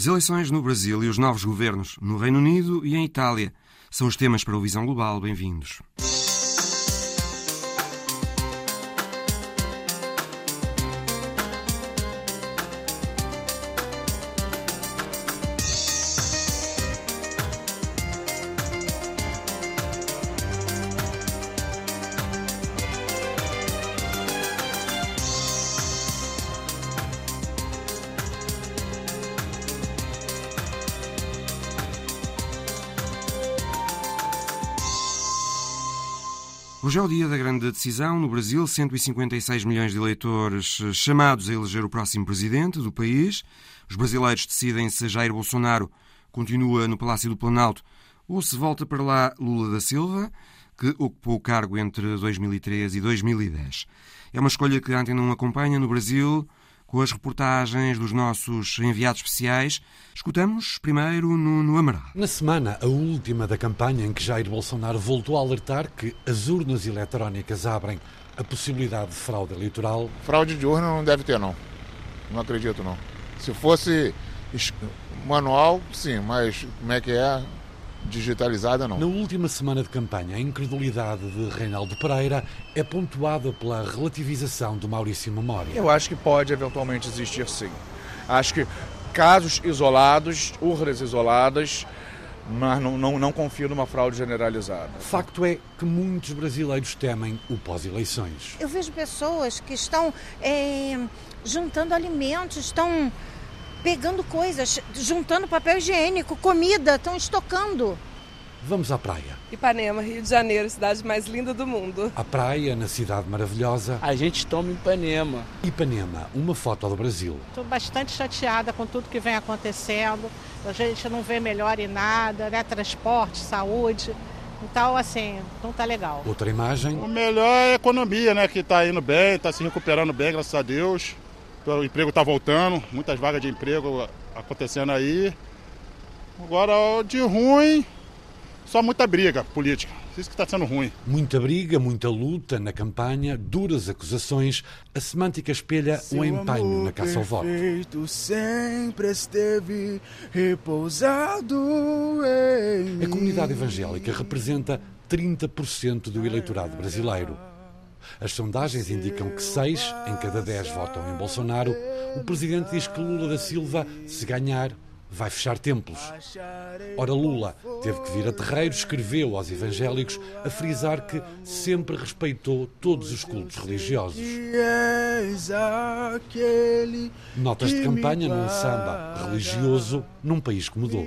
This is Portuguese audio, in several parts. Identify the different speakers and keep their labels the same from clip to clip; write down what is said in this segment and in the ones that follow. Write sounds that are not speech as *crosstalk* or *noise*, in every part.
Speaker 1: As eleições no Brasil e os novos governos no Reino Unido e em Itália são os temas para o Visão Global. Bem-vindos. É o dia da grande decisão. No Brasil, 156 milhões de eleitores chamados a eleger o próximo presidente do país. Os brasileiros decidem se Jair Bolsonaro continua no Palácio do Planalto ou se volta para lá Lula da Silva, que ocupou o cargo entre 2003 e 2010. É uma escolha que a Antena 1 acompanha no Brasil com as reportagens dos nossos enviados especiais. Escutamos primeiro no Amaral.
Speaker 2: Na semana, a última da campanha em que Jair Bolsonaro voltou a alertar que as urnas eletrónicas abrem a possibilidade de fraude eleitoral.
Speaker 3: Fraude de urna não deve ter, não. Não acredito, não. Se fosse manual, sim, mas como é que é? Digitalizada não.
Speaker 2: Na última semana de campanha, a incredulidade de Reinaldo Pereira é pontuada pela relativização do Maurício Memória.
Speaker 4: Eu acho que pode eventualmente existir sim. Acho que casos isolados, urnas isoladas, mas não, não, não confio numa fraude generalizada.
Speaker 2: Facto é que muitos brasileiros temem o pós-eleições.
Speaker 5: Eu vejo pessoas que estão é, juntando alimentos, estão pegando coisas, juntando papel higiênico, comida, estão estocando.
Speaker 2: Vamos à praia.
Speaker 6: Ipanema, Rio de Janeiro, cidade mais linda do mundo.
Speaker 2: A praia, na cidade maravilhosa.
Speaker 7: A gente toma Ipanema.
Speaker 2: Ipanema, uma foto do Brasil.
Speaker 8: Estou bastante chateada com tudo que vem acontecendo. A gente não vê melhor em nada, né? Transporte, saúde. Então, assim, não tá legal.
Speaker 2: Outra imagem.
Speaker 9: O melhor é a economia, né? Que está indo bem, está se recuperando bem, graças a Deus. O emprego está voltando, muitas vagas de emprego acontecendo aí. Agora, de ruim, só muita briga política. Isso que está sendo ruim.
Speaker 2: Muita briga, muita luta na campanha, duras acusações. A semântica espelha Seu o empenho na caça ao voto.
Speaker 10: sempre esteve repousado em
Speaker 2: A comunidade evangélica representa 30% do eleitorado brasileiro. As sondagens indicam que seis em cada dez votam em Bolsonaro. O presidente diz que Lula da Silva, se ganhar, vai fechar templos. Ora, Lula teve que vir a terreiro, escreveu aos evangélicos a frisar que sempre respeitou todos os cultos religiosos. Notas de campanha num samba religioso num país que mudou.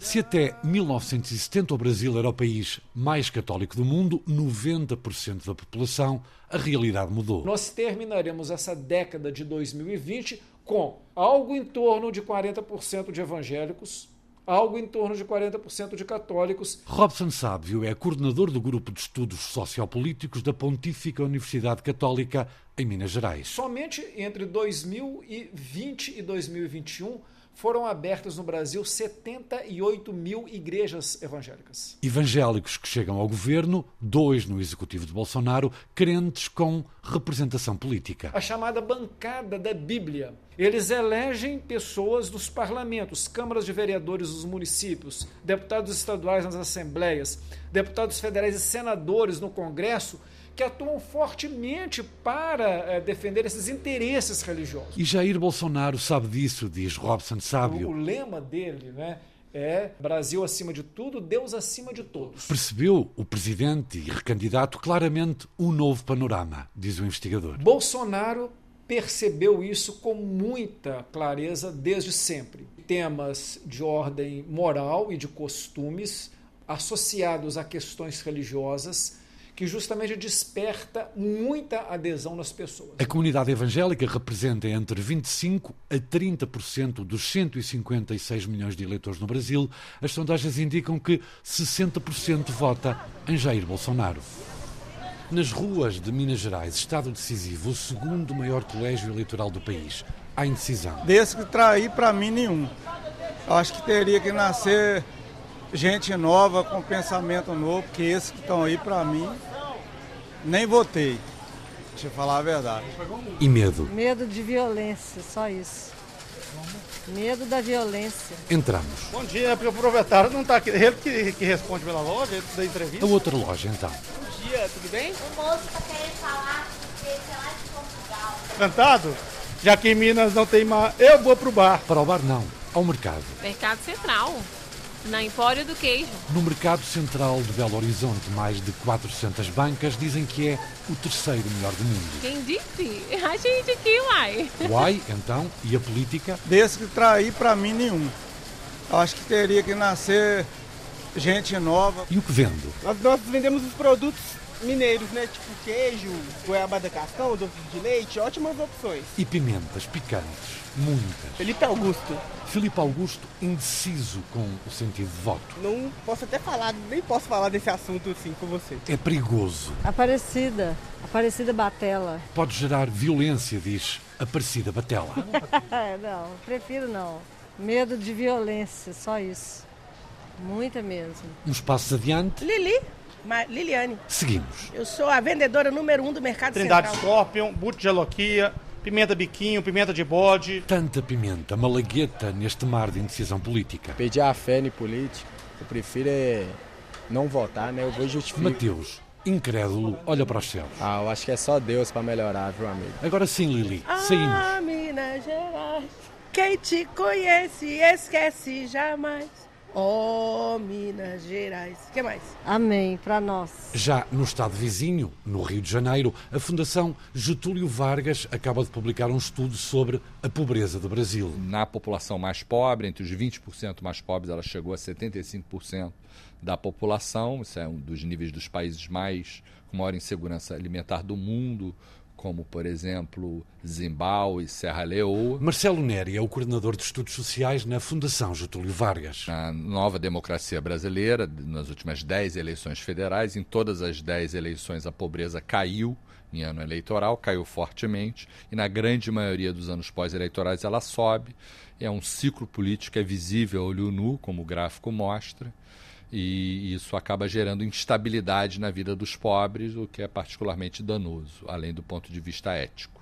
Speaker 2: Se até 1970 o Brasil era o país mais católico do mundo, 90% da população, a realidade mudou.
Speaker 11: Nós terminaremos essa década de 2020 com algo em torno de 40% de evangélicos, algo em torno de 40% de católicos.
Speaker 2: Robson Sábio é coordenador do Grupo de Estudos Sociopolíticos da Pontífica Universidade Católica em Minas Gerais.
Speaker 11: Somente entre 2020 e 2021 foram abertas no Brasil 78 mil igrejas evangélicas.
Speaker 2: Evangélicos que chegam ao governo, dois no executivo de Bolsonaro, crentes com representação política.
Speaker 11: A chamada bancada da Bíblia. Eles elegem pessoas dos parlamentos, câmaras de vereadores dos municípios, deputados estaduais nas assembleias, deputados federais e senadores no Congresso que atuam fortemente para é, defender esses interesses religiosos.
Speaker 2: E Jair Bolsonaro sabe disso, diz Robson Sábio.
Speaker 11: O, o lema dele né, é Brasil acima de tudo, Deus acima de todos.
Speaker 2: Percebeu o presidente e recandidato claramente um novo panorama, diz o investigador.
Speaker 11: Bolsonaro percebeu isso com muita clareza desde sempre. Temas de ordem moral e de costumes associados a questões religiosas que justamente desperta muita adesão nas pessoas.
Speaker 2: A comunidade evangélica representa entre 25% a 30% dos 156 milhões de eleitores no Brasil. As sondagens indicam que 60% vota em Jair Bolsonaro. Nas ruas de Minas Gerais, Estado decisivo, o segundo maior colégio eleitoral do país. Há indecisão.
Speaker 12: Desse que trair, para mim, nenhum. Acho que teria que nascer gente nova, com pensamento novo, porque esses que estão aí, para mim, nem votei. Deixa eu falar a verdade.
Speaker 2: E medo?
Speaker 13: Medo de violência, só isso. Medo da violência.
Speaker 2: Entramos.
Speaker 14: Bom dia, porque o proprietário não está aqui. Ele que, que responde pela loja, ele da entrevista.
Speaker 2: A outra loja, então.
Speaker 14: Bom dia, tudo bem?
Speaker 15: O moço está querendo falar que é lá de Portugal.
Speaker 14: Cantado? Já que em Minas não tem mar, eu vou pro bar.
Speaker 2: Para o bar, não. Ao mercado.
Speaker 16: Mercado Central. Na Empório do Queijo.
Speaker 2: No Mercado Central de Belo Horizonte, mais de 400 bancas dizem que é o terceiro melhor do mundo.
Speaker 16: Quem disse? A gente aqui, uai.
Speaker 2: Uai, então, e a política?
Speaker 12: Desse que trair para mim nenhum. Acho que teria que nascer gente nova.
Speaker 2: E o que vendo?
Speaker 17: Nós, nós vendemos os produtos mineiros, né? Tipo queijo, goiabada cascão, doce de leite, ótimas opções.
Speaker 2: E pimentas picantes, muitas.
Speaker 17: Felipe Augusto.
Speaker 2: Felipe Augusto indeciso com o sentido de voto.
Speaker 17: Não posso até falar, nem posso falar desse assunto assim com você.
Speaker 2: É perigoso.
Speaker 13: Aparecida. Aparecida Batela.
Speaker 2: Pode gerar violência, diz Aparecida Batela. *laughs*
Speaker 13: não, prefiro não. Medo de violência, só isso. Muita mesmo.
Speaker 2: Uns passos adiante.
Speaker 18: Lili. Ma Liliane.
Speaker 2: Seguimos.
Speaker 18: Eu sou a vendedora número um do Mercado
Speaker 14: Trindade
Speaker 18: Central.
Speaker 14: Scorpion, buto de aloquia, pimenta biquinho, pimenta de bode.
Speaker 2: Tanta pimenta, malagueta neste mar de indecisão política.
Speaker 19: Pedir a fé em política, eu prefiro é não votar, né? Eu vou justificar.
Speaker 2: Mateus, incrédulo, olha para os céus.
Speaker 19: Ah, eu acho que é só Deus para melhorar, viu, amigo?
Speaker 2: Agora sim, Lili, saímos.
Speaker 18: Ah, Minas Gerais, quem te conhece esquece jamais. Oh, Minas Gerais. O que mais?
Speaker 13: Amém, para nós.
Speaker 2: Já no estado vizinho, no Rio de Janeiro, a Fundação Getúlio Vargas acaba de publicar um estudo sobre a pobreza do Brasil.
Speaker 20: Na população mais pobre, entre os 20% mais pobres, ela chegou a 75% da população. Isso é um dos níveis dos países mais com maior insegurança alimentar do mundo como, por exemplo, Zimbábue Serra Leoa.
Speaker 2: Marcelo Neri é o coordenador de estudos sociais na Fundação Getúlio Vargas.
Speaker 20: Na nova democracia brasileira, nas últimas 10 eleições federais, em todas as 10 eleições a pobreza caiu em ano eleitoral, caiu fortemente, e na grande maioria dos anos pós-eleitorais ela sobe. É um ciclo político que é visível a olho nu, como o gráfico mostra e isso acaba gerando instabilidade na vida dos pobres, o que é particularmente danoso, além do ponto de vista ético.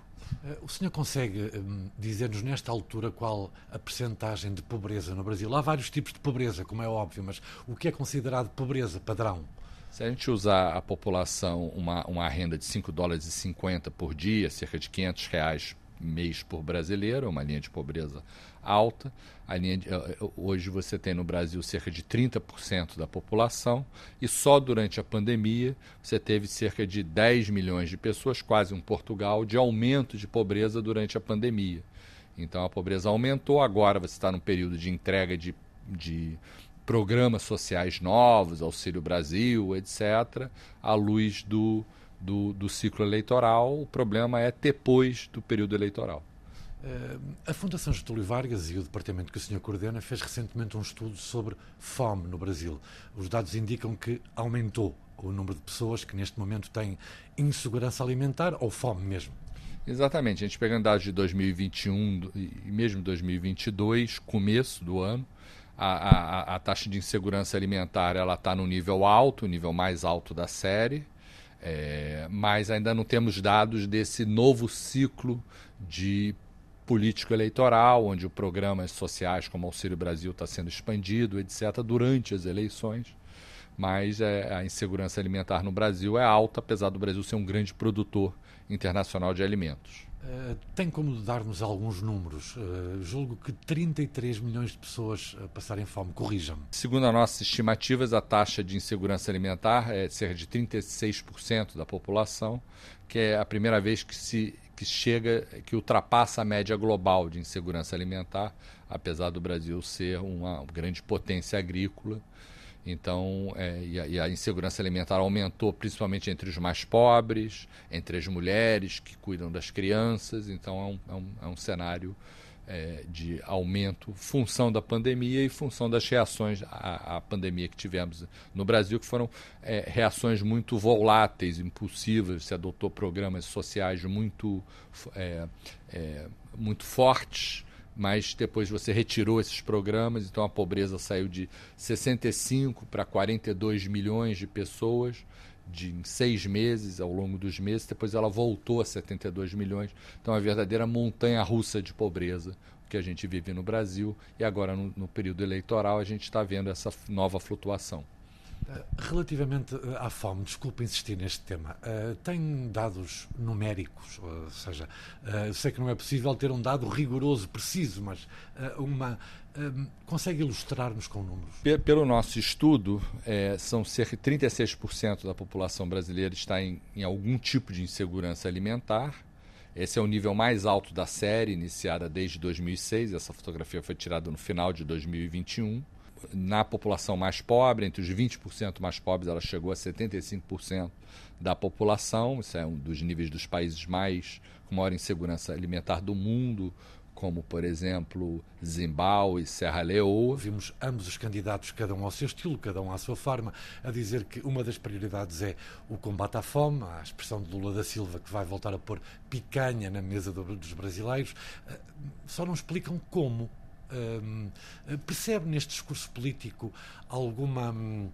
Speaker 2: O senhor consegue um, dizer-nos nesta altura qual a percentagem de pobreza no Brasil? Há vários tipos de pobreza, como é óbvio, mas o que é considerado pobreza padrão?
Speaker 20: Se a gente usar a população uma, uma renda de 5 dólares e 50 por dia, cerca de 500 reais mês por brasileiro, uma linha de pobreza alta. De, hoje você tem no Brasil cerca de 30% da população e só durante a pandemia você teve cerca de 10 milhões de pessoas, quase um Portugal, de aumento de pobreza durante a pandemia. Então a pobreza aumentou, agora você está num período de entrega de, de programas sociais novos, Auxílio Brasil, etc., à luz do, do, do ciclo eleitoral. O problema é depois do período eleitoral.
Speaker 2: A Fundação Getúlio Vargas e o departamento que o senhor coordena fez recentemente um estudo sobre fome no Brasil. Os dados indicam que aumentou o número de pessoas que neste momento têm insegurança alimentar ou fome mesmo.
Speaker 20: Exatamente. A gente pegando dados de 2021 e mesmo 2022, começo do ano, a, a, a taxa de insegurança alimentar ela está no nível alto, o nível mais alto da série, é, mas ainda não temos dados desse novo ciclo de político eleitoral, onde o programas sociais como Auxílio Brasil está sendo expandido, etc., durante as eleições. Mas é, a insegurança alimentar no Brasil é alta, apesar do Brasil ser um grande produtor internacional de alimentos.
Speaker 2: Uh, tem como dar-nos alguns números? Uh, julgo que 33 milhões de pessoas uh, passarem fome. Corrijam-me.
Speaker 20: Segundo as nossas estimativas, a taxa de insegurança alimentar é cerca de 36% da população, que é a primeira vez que se que chega, que ultrapassa a média global de insegurança alimentar, apesar do Brasil ser uma grande potência agrícola. Então, é, e, a, e, a, insegurança alimentar aumentou principalmente entre os mais pobres, entre as mulheres que cuidam das crianças. Então, é um, é um, é um cenário é, de aumento, função da pandemia e função das reações à, à pandemia que tivemos no Brasil, que foram é, reações muito voláteis, impulsivas. Se adotou programas sociais muito, é, é, muito fortes, mas depois você retirou esses programas, então a pobreza saiu de 65 para 42 milhões de pessoas de seis meses, ao longo dos meses, depois ela voltou a 72 milhões. Então, é verdadeira montanha russa de pobreza, que a gente vive no Brasil e agora no, no período eleitoral a gente está vendo essa nova flutuação.
Speaker 2: Eh, relativamente eh, à fome, desculpe insistir neste tema, uh, tem dados numéricos, ou seja, uh, sei que não é possível ter um dado rigoroso, preciso, mas uh, uma. Consegue ilustrar-nos com números?
Speaker 20: Pelo nosso estudo, é, são cerca de 36% da população brasileira está em, em algum tipo de insegurança alimentar. Esse é o nível mais alto da série, iniciada desde 2006. Essa fotografia foi tirada no final de 2021 na população mais pobre, entre os 20% mais pobres, ela chegou a 75% da população. Isso é um dos níveis dos países mais com maior insegurança alimentar do mundo, como, por exemplo, Zimbábue e Serra Leoa.
Speaker 2: Vimos ambos os candidatos, cada um ao seu estilo, cada um à sua forma, a dizer que uma das prioridades é o combate à fome, a expressão de Lula da Silva, que vai voltar a pôr picanha na mesa dos brasileiros. Eh, só não explicam como Hum, percebe neste discurso político alguma hum,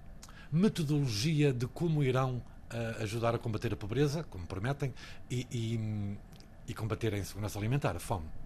Speaker 2: metodologia de como irão uh, ajudar a combater a pobreza, como prometem, e, e, hum, e combater a insegurança alimentar, a fome?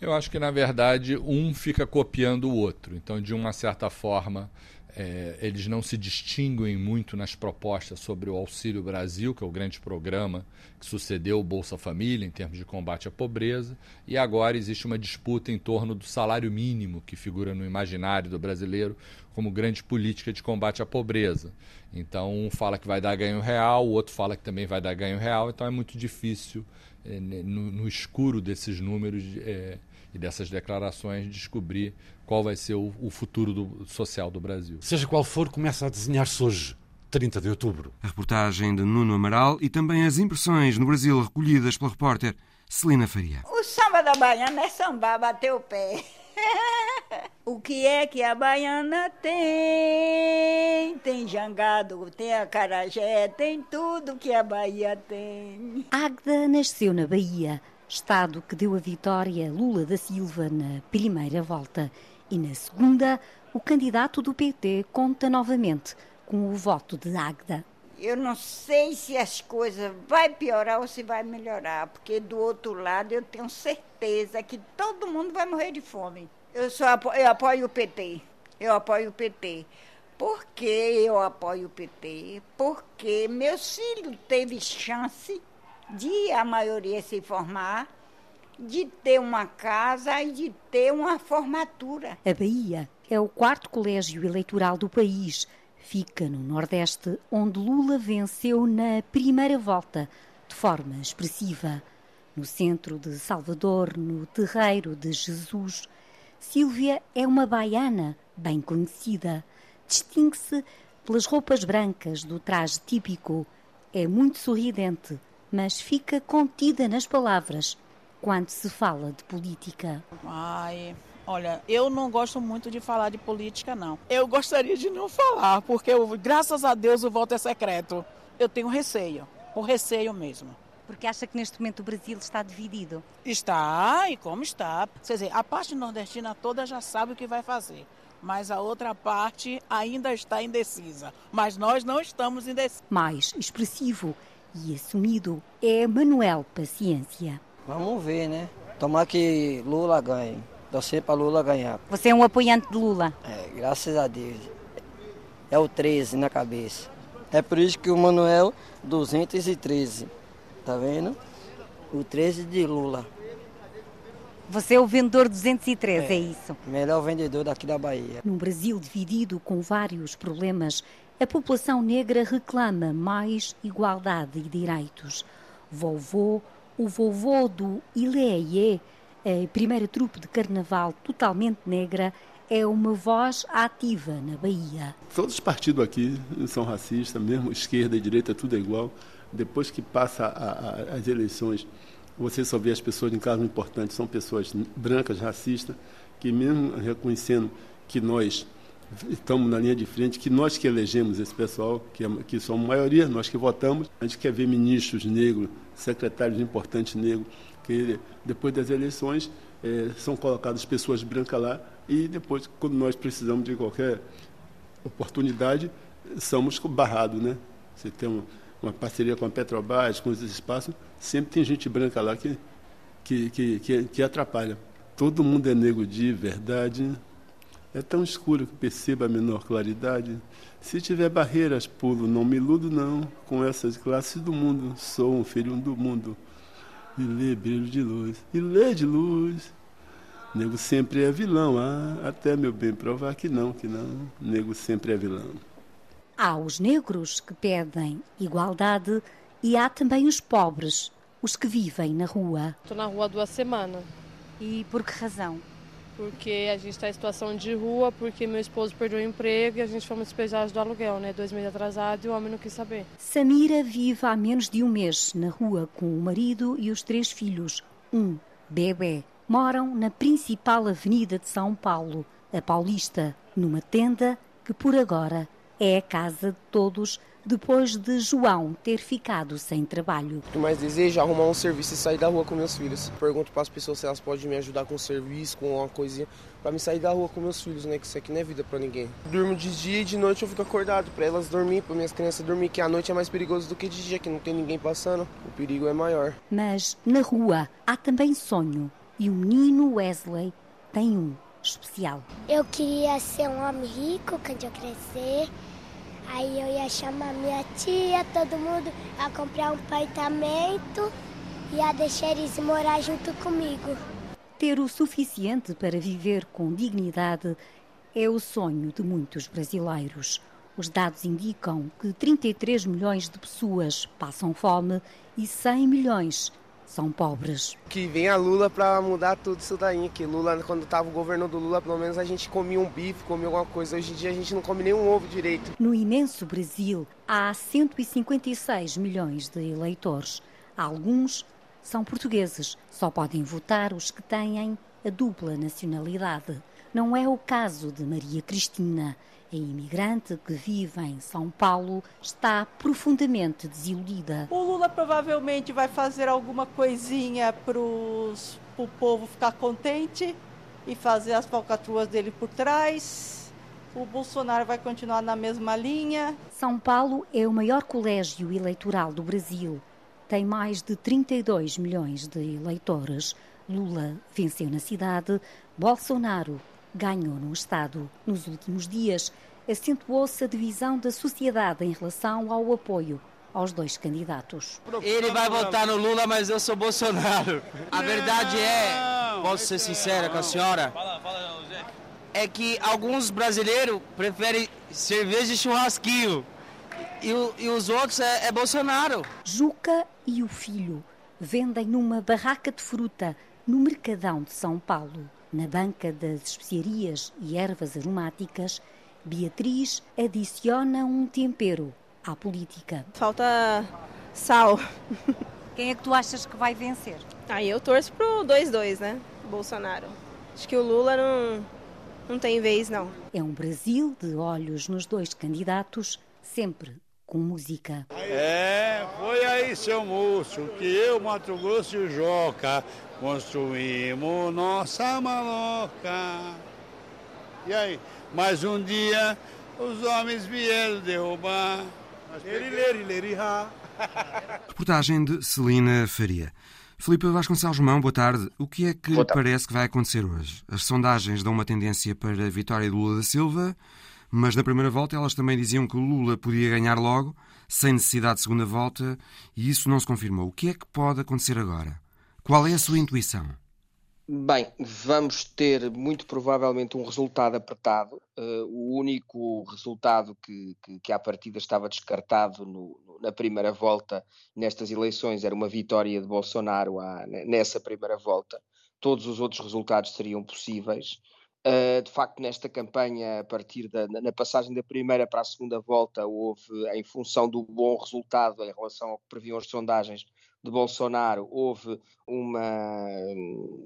Speaker 20: Eu acho que, na verdade, um fica copiando o outro. Então, de uma certa forma, é, eles não se distinguem muito nas propostas sobre o Auxílio Brasil, que é o grande programa que sucedeu o Bolsa Família em termos de combate à pobreza, e agora existe uma disputa em torno do salário mínimo, que figura no imaginário do brasileiro como grande política de combate à pobreza. Então, um fala que vai dar ganho real, o outro fala que também vai dar ganho real, então é muito difícil, no, no, escuro desses números é, e dessas declarações, descobrir qual vai ser o, o futuro do, social do Brasil.
Speaker 2: Seja qual for, começa a desenhar-se hoje. 30 de outubro.
Speaker 1: A reportagem de Nuno Amaral e também as impressões no Brasil recolhidas pela repórter Celina Faria.
Speaker 21: O samba da baiana é sambar, bater o pé. *laughs* o que é que a baiana tem? Tem jangado, tem acarajé, tem tudo que a Bahia tem.
Speaker 22: Agda nasceu na Bahia, estado que deu a vitória a Lula da Silva na primeira volta e na segunda, o candidato do PT conta novamente com o voto de Agda.
Speaker 21: Eu não sei se as coisas vai piorar ou se vai melhorar, porque do outro lado eu tenho certeza que todo mundo vai morrer de fome. Eu só apoio, eu apoio o PT. Eu apoio o PT. Por que eu apoio o PT? Porque meus filhos teve chance de a maioria se formar de ter uma casa e de ter uma formatura.
Speaker 22: A Bahia é o quarto colégio eleitoral do país. Fica no Nordeste, onde Lula venceu na primeira volta, de forma expressiva. No centro de Salvador, no terreiro de Jesus, Sílvia é uma baiana bem conhecida. Distingue-se pelas roupas brancas do traje típico. É muito sorridente, mas fica contida nas palavras quando se fala de política?
Speaker 23: Ai, olha, eu não gosto muito de falar de política, não. Eu gostaria de não falar, porque eu, graças a Deus o voto é secreto. Eu tenho receio, o receio mesmo.
Speaker 22: Porque acha que neste momento o Brasil está dividido?
Speaker 23: Está, e como está. Quer dizer, a parte nordestina toda já sabe o que vai fazer mas a outra parte ainda está indecisa. Mas nós não estamos indecisos.
Speaker 22: Mais expressivo e assumido é Manuel Paciência.
Speaker 24: Vamos ver, né? Tomar que Lula ganhe. Torcer para Lula ganhar.
Speaker 22: Você é um apoiante de Lula?
Speaker 24: É, graças a Deus. É o 13 na cabeça. É por isso que o Manuel 213. Tá vendo? O 13 de Lula.
Speaker 22: Você é o vendedor 213, é, é isso?
Speaker 24: Melhor vendedor daqui da Bahia.
Speaker 22: Num Brasil dividido com vários problemas, a população negra reclama mais igualdade e direitos. Vovô o vovô do Ileie, a primeira trupe de carnaval totalmente negra, é uma voz ativa na Bahia.
Speaker 25: Todos os partidos aqui são racistas, mesmo esquerda e direita, tudo é igual. Depois que passa a, a, as eleições, você só vê as pessoas em casos importantes, são pessoas brancas, racistas, que mesmo reconhecendo que nós estamos na linha de frente, que nós que elegemos esse pessoal, que, é, que somos maioria, nós que votamos, a gente quer ver ministros negros, secretários importantes negros, que depois das eleições é, são colocadas pessoas brancas lá e depois, quando nós precisamos de qualquer oportunidade, somos barrados, né? Você tem uma, uma parceria com a Petrobras, com esses espaços, sempre tem gente branca lá que, que, que, que, que atrapalha. Todo mundo é nego de verdade. É tão escuro que perceba a menor claridade. Se tiver barreiras, pulo, não me iludo não. Com essas classes do mundo, sou um filho do mundo. E lê brilho de luz, e lê de luz. Nego sempre é vilão, ah, até meu bem provar que não, que não. Nego sempre é vilão.
Speaker 22: Há os negros que pedem igualdade e há também os pobres, os que vivem na rua.
Speaker 26: Estou na rua há duas semanas.
Speaker 22: E por que razão?
Speaker 26: Porque a gente está em situação de rua, porque meu esposo perdeu o emprego e a gente fomos despejados do aluguel, né? Dois meses atrasado e o homem não quis saber.
Speaker 22: Samira vive há menos de um mês na rua com o marido e os três filhos, um bebê. Moram na principal avenida de São Paulo, a Paulista, numa tenda que por agora é a casa de todos depois de João ter ficado sem trabalho.
Speaker 27: O que mais desejo é arrumar um serviço e sair da rua com meus filhos. Pergunto para as pessoas se elas podem me ajudar com um serviço, com uma coisinha, para me sair da rua com meus filhos, né? Que isso aqui não é vida para ninguém. Durmo de dia e de noite eu fico acordado para elas dormir, para minhas crianças dormir, que a noite é mais perigoso do que de dia, que não tem ninguém passando. O perigo é maior.
Speaker 22: Mas na rua há também sonho e o menino Wesley tem um especial.
Speaker 28: Eu queria ser um homem rico quando eu crescer. Aí eu ia chamar minha tia, todo mundo, a comprar um apartamento e a deixar eles morar junto comigo.
Speaker 22: Ter o suficiente para viver com dignidade é o sonho de muitos brasileiros. Os dados indicam que 33 milhões de pessoas passam fome e 100 milhões são pobres.
Speaker 27: Que venha Lula para mudar tudo isso daí. Que Lula, quando estava o governo do Lula, pelo menos a gente comia um bife, comia alguma coisa. Hoje em dia a gente não come nem um ovo direito.
Speaker 22: No imenso Brasil há 156 milhões de eleitores. Alguns são portugueses. Só podem votar os que têm a dupla nacionalidade. Não é o caso de Maria Cristina. A imigrante que vive em São Paulo está profundamente desiludida.
Speaker 23: O Lula provavelmente vai fazer alguma coisinha para o povo ficar contente e fazer as falcatruas dele por trás. O Bolsonaro vai continuar na mesma linha.
Speaker 22: São Paulo é o maior colégio eleitoral do Brasil. Tem mais de 32 milhões de eleitores. Lula venceu na cidade, Bolsonaro ganhou no Estado. Nos últimos dias, acentuou-se a divisão da sociedade em relação ao apoio aos dois candidatos.
Speaker 29: Ele vai votar no Lula, mas eu sou Bolsonaro. A verdade é, posso ser sincera com a senhora, é que alguns brasileiros preferem cerveja e churrasquinho e, o, e os outros é, é Bolsonaro.
Speaker 22: Juca e o filho vendem numa barraca de fruta no Mercadão de São Paulo. Na banca das especiarias e ervas aromáticas, Beatriz adiciona um tempero à política.
Speaker 26: Falta sal. *laughs*
Speaker 22: Quem é que tu achas que vai vencer?
Speaker 26: Aí eu torço pro 2-2, né? Bolsonaro. Acho que o Lula não, não tem vez, não.
Speaker 22: É um Brasil de olhos nos dois candidatos, sempre com música.
Speaker 30: É, foi aí, seu moço, que eu, Mato Grosso e o Joca construímos nossa maloca. E aí, mais um dia os homens vieram derrubar. *laughs*
Speaker 1: Reportagem de Celina Faria. Filipe Vasconcelos Mão, boa tarde. O que é que parece que vai acontecer hoje? As sondagens dão uma tendência para a vitória de Lula da Silva, mas na primeira volta elas também diziam que Lula podia ganhar logo, sem necessidade de segunda volta, e isso não se confirmou. O que é que pode acontecer agora? Qual é a sua intuição?
Speaker 27: Bem, vamos ter muito provavelmente um resultado apertado. Uh, o único resultado que, que, que à partida estava descartado no, na primeira volta nestas eleições era uma vitória de Bolsonaro à, nessa primeira volta. Todos os outros resultados seriam possíveis. Uh, de facto, nesta campanha, a partir da na passagem da primeira para a segunda volta, houve, em função do bom resultado em relação ao que previam as sondagens, de Bolsonaro houve uma,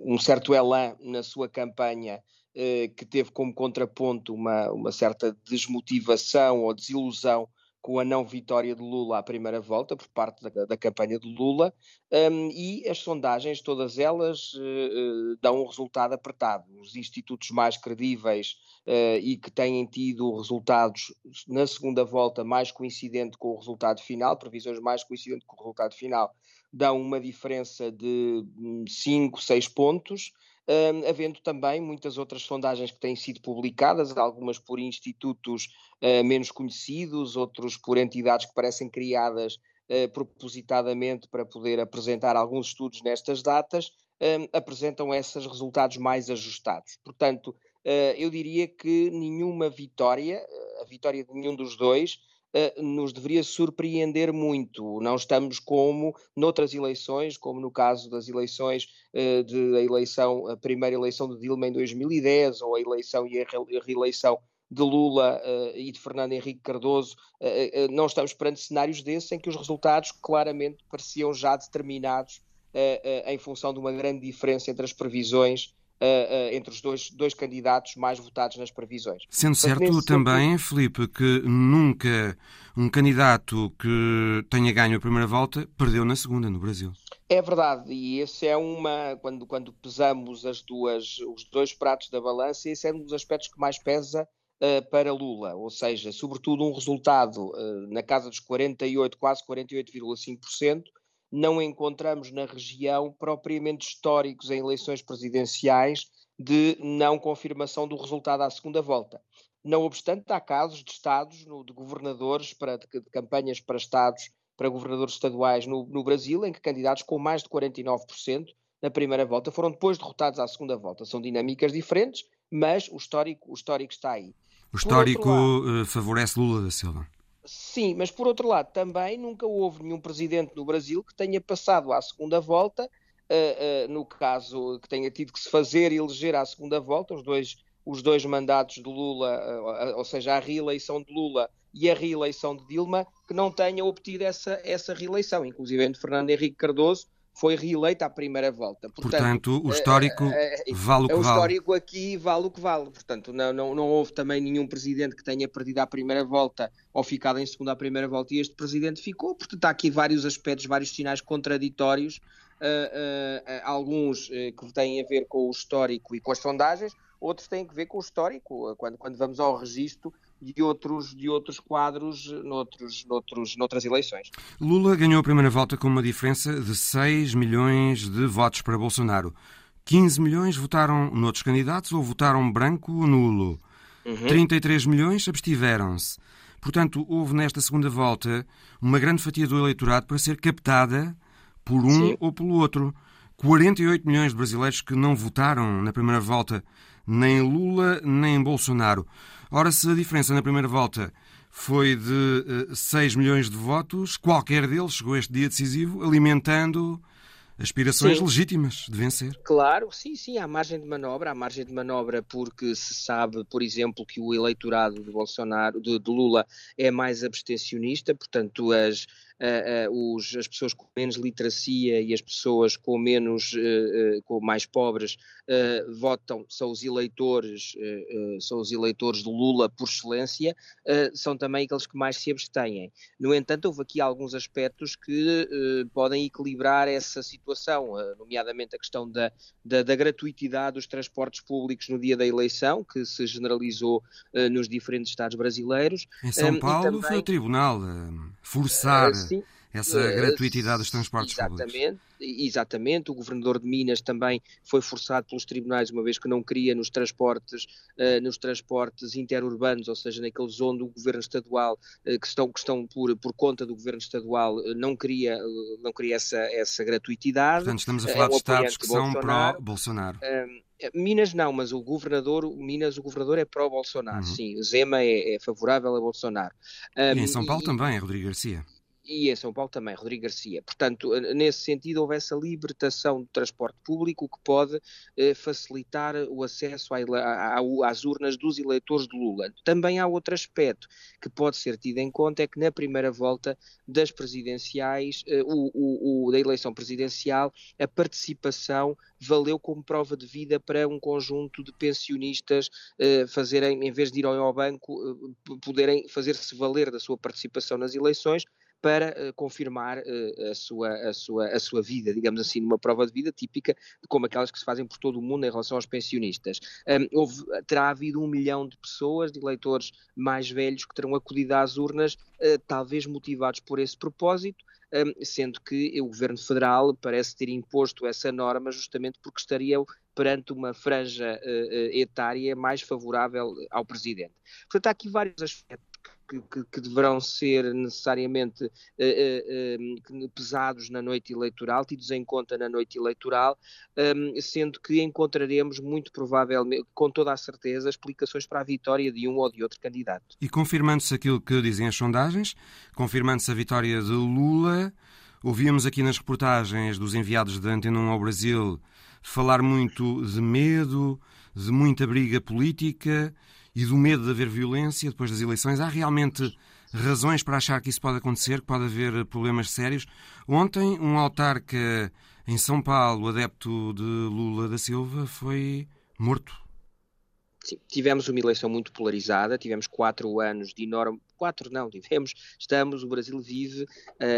Speaker 27: um certo elan na sua campanha eh, que teve como contraponto uma, uma certa desmotivação ou desilusão com a não vitória de Lula à primeira volta por parte da, da campanha de Lula um, e as sondagens, todas elas, uh, dão um resultado apertado. Os institutos mais credíveis uh, e que têm tido resultados na segunda volta mais coincidente com o resultado final, previsões mais coincidentes com o resultado final, dão uma diferença de 5, hum, 6 pontos. Uh, havendo também muitas outras sondagens que têm sido publicadas, algumas por institutos uh, menos conhecidos, outros por entidades que parecem criadas uh, propositadamente para poder apresentar alguns estudos nestas datas, apresentam esses resultados mais ajustados. Portanto, eu diria que nenhuma vitória, a vitória de nenhum dos dois, nos deveria surpreender muito. Não estamos como noutras eleições, como no caso das eleições uh, de a eleição, a primeira eleição de Dilma em 2010, ou a eleição e a reeleição de Lula uh, e de Fernando Henrique Cardoso, não estamos perante cenários desses em que os resultados claramente pareciam já determinados em função de uma grande diferença entre as previsões Uh, uh, entre os dois, dois candidatos mais votados nas previsões.
Speaker 1: Sendo certo também, sentido... Felipe, que nunca um candidato que tenha ganho a primeira volta perdeu na segunda no Brasil.
Speaker 27: É verdade, e esse é uma, quando, quando pesamos as duas, os dois pratos da balança, esse é um dos aspectos que mais pesa uh, para Lula, ou seja, sobretudo um resultado na casa dos 48, quase 48,5%, não encontramos na região propriamente históricos em eleições presidenciais de não confirmação do resultado à segunda volta. Não obstante, há casos de estados, de governadores, para, de, campanhas para estados, para governadores estaduais no, no, Brasil, em que candidatos com mais de 49% na primeira volta foram depois derrotados à segunda volta. São dinâmicas diferentes, mas o histórico, o histórico está aí.
Speaker 1: O histórico lado, eh, favorece Lula da Silva.
Speaker 27: Sim, mas por outro lado, também nunca houve nenhum presidente no Brasil que tenha passado à segunda volta, uh, uh, no caso que tenha tido que se fazer e eleger à segunda volta, os dois, os dois mandatos de Lula, uh, ou seja, a reeleição de Lula e a reeleição de Dilma, que não tenha obtido essa, essa reeleição, inclusive de Fernando Henrique Cardoso, foi reeleita à primeira volta.
Speaker 1: Portanto, Portanto o histórico é, é, vale o que vale.
Speaker 27: O histórico aqui vale o que vale. Portanto, não, não, não houve também nenhum presidente que tenha perdido à primeira volta ou ficado em segunda à primeira volta e este presidente ficou. Portanto, há aqui vários aspectos, vários sinais contraditórios, uh, uh, alguns que têm a ver com o histórico e com as sondagens, outros têm a ver com o histórico. Quando, quando vamos ao registro, de outros, de outros quadros noutros, noutros, noutras eleições.
Speaker 1: Lula ganhou a primeira volta com uma diferença de 6 milhões de votos para Bolsonaro. 15 milhões votaram noutros candidatos ou votaram branco ou nulo. Uhum. 33 milhões abstiveram-se. Portanto, houve nesta segunda volta uma grande fatia do eleitorado para ser captada por um Sim. ou pelo outro. 48 milhões de brasileiros que não votaram na primeira volta nem Lula nem Bolsonaro. Ora, se a diferença na primeira volta foi de uh, eh, 6 milhões de votos, qualquer deles chegou a este dia decisivo alimentando aspirações sim. legítimas de vencer.
Speaker 27: Claro, sim, sim, há margem de manobra, há margem de manobra porque se sabe, por exemplo, que o eleitorado de Bolsonaro, de, de Lula, é mais abstencionista, portanto as, os, as pessoas com menos literacia e as pessoas com menos, uh, com mais pobres votam, são os eleitores, são os eleitores do Lula por excelência, são também aqueles que mais se abstêm. No entanto, houve aqui alguns aspectos que podem equilibrar essa situação, nomeadamente a questão da, da, da, gratuitidade dos transportes públicos no dia da eleição, que se generalizou nos diferentes estados brasileiros.
Speaker 1: Em São Paulo também... foi o tribunal forçar Sim. essa uh, gratuitidade dos transportes
Speaker 27: exatamente,
Speaker 1: públicos.
Speaker 27: Exatamente, o governador de Minas também foi forçado pelos tribunais, uma vez que não queria nos transportes, uh, nos transportes interurbanos, ou seja, naqueles onde o governo estadual, uh, que estão, que estão por, por conta do governo estadual, não queria, não queria essa, essa gratuitidade.
Speaker 1: Portanto, estamos a falar é um de estados que são pró-Bolsonaro.
Speaker 27: Minas não, mas o governador, Minas, o governador é pró-Bolsonaro, uhum. sim. Zema é, é, favorável a Bolsonaro.
Speaker 1: Um, e em São Paulo e, também, é Rodrigo Garcia
Speaker 27: e em São Paulo também, Rodrigo Garcia. Portanto, nesse sentido, houve essa libertação do transporte público, que pode eh, facilitar o acesso à, à, às urnas dos eleitores de Lula. Também há outro aspecto que pode ser tido em conta, é que na primeira volta das presidenciais, eh, o, o, o, da eleição presidencial, a participação valeu como prova de vida para um conjunto de pensionistas eh, fazerem, em vez de ir ao banco, eh, poderem fazer-se valer da sua participação nas eleições, para uh, confirmar uh, a, sua, a, sua, a sua vida, digamos assim, numa prova de vida típica, como aquelas que se fazem por todo o mundo em relação aos pensionistas. Um, houve, terá havido um milhão de pessoas, de eleitores mais velhos, que terão acudido às urnas, uh, talvez motivados por esse propósito, um, sendo que o Governo Federal parece ter imposto essa norma justamente porque estariam perante uma franja etária mais favorável ao presidente. Portanto, há aqui vários aspectos que, que, que, deverão ser necessariamente uh, uh, uh, pesados na noite eleitoral, tidos em conta na noite eleitoral, um, sendo que encontraremos muito provavelmente, com toda a certeza, explicações para a vitória de um ou de outro candidato.
Speaker 1: E confirmando-se aquilo que dizem as sondagens, confirmando-se a vitória de Lula, ouvíamos aqui nas reportagens dos enviados da Antena 1 ao Brasil falar muito de medo, de muita briga política e do medo de haver violência depois das eleições. Há realmente razões para achar que isso pode acontecer, que pode haver problemas sérios. Ontem, um autarca em São Paulo, adepto de Lula da Silva, foi morto.
Speaker 27: Sim, tivemos uma eleição muito polarizada, tivemos quatro anos de enorme. Quatro não, *laughs* tivemos, estamos, o Brasil vive uh,